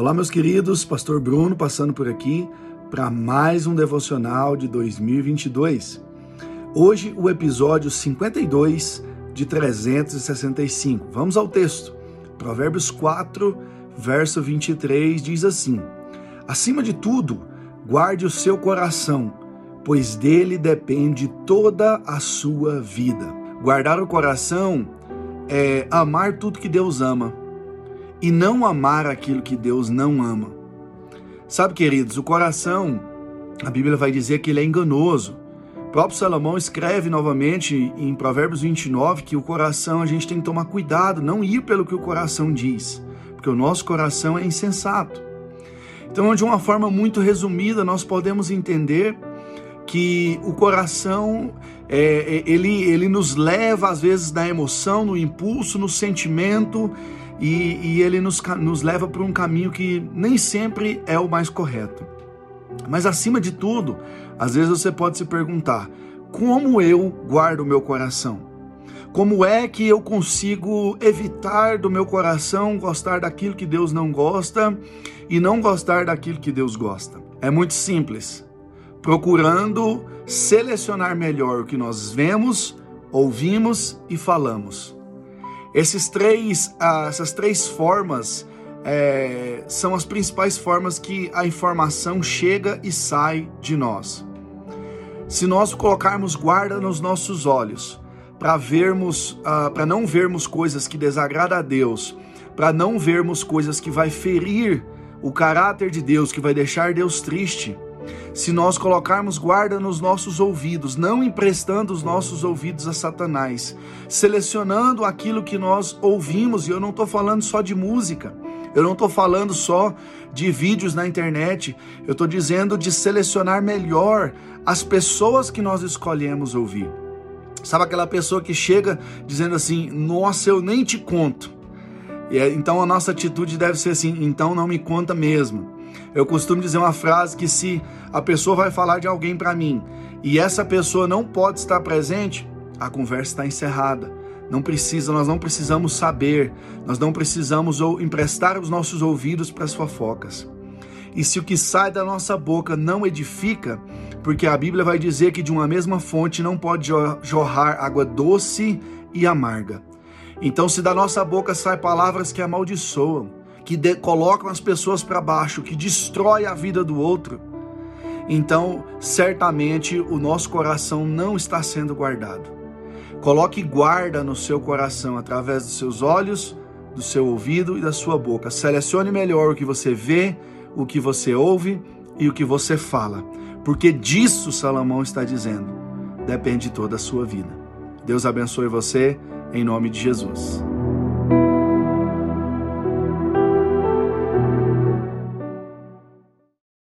Olá, meus queridos, Pastor Bruno passando por aqui para mais um devocional de 2022. Hoje, o episódio 52 de 365. Vamos ao texto. Provérbios 4, verso 23 diz assim: Acima de tudo, guarde o seu coração, pois dele depende toda a sua vida. Guardar o coração é amar tudo que Deus ama e não amar aquilo que Deus não ama. Sabe, queridos, o coração, a Bíblia vai dizer que ele é enganoso. O próprio Salomão escreve novamente em Provérbios 29 que o coração a gente tem que tomar cuidado, não ir pelo que o coração diz, porque o nosso coração é insensato. Então, de uma forma muito resumida, nós podemos entender que o coração é, é ele, ele nos leva às vezes na emoção, no impulso, no sentimento e, e ele nos, nos leva para um caminho que nem sempre é o mais correto. Mas acima de tudo, às vezes você pode se perguntar: como eu guardo o meu coração? Como é que eu consigo evitar do meu coração gostar daquilo que Deus não gosta e não gostar daquilo que Deus gosta? É muito simples. Procurando selecionar melhor o que nós vemos, ouvimos e falamos. Esses três, ah, essas três formas é, são as principais formas que a informação chega e sai de nós. Se nós colocarmos guarda nos nossos olhos para vermos, ah, para não vermos coisas que desagradam a Deus, para não vermos coisas que vai ferir o caráter de Deus, que vai deixar Deus triste, se nós colocarmos guarda nos nossos ouvidos, não emprestando os nossos ouvidos a Satanás, selecionando aquilo que nós ouvimos, e eu não estou falando só de música, eu não estou falando só de vídeos na internet, eu estou dizendo de selecionar melhor as pessoas que nós escolhemos ouvir. Sabe aquela pessoa que chega dizendo assim: Nossa, eu nem te conto. E então a nossa atitude deve ser assim: Então não me conta mesmo. Eu costumo dizer uma frase que se a pessoa vai falar de alguém para mim e essa pessoa não pode estar presente, a conversa está encerrada. Não precisa, nós não precisamos saber, nós não precisamos ou emprestar os nossos ouvidos para as fofocas. E se o que sai da nossa boca não edifica, porque a Bíblia vai dizer que de uma mesma fonte não pode jorrar água doce e amarga. Então, se da nossa boca sai palavras que amaldiçoam, que de, colocam as pessoas para baixo, que destrói a vida do outro, então certamente o nosso coração não está sendo guardado. Coloque guarda no seu coração através dos seus olhos, do seu ouvido e da sua boca. Selecione melhor o que você vê, o que você ouve e o que você fala, porque disso Salomão está dizendo, depende toda a sua vida. Deus abençoe você, em nome de Jesus.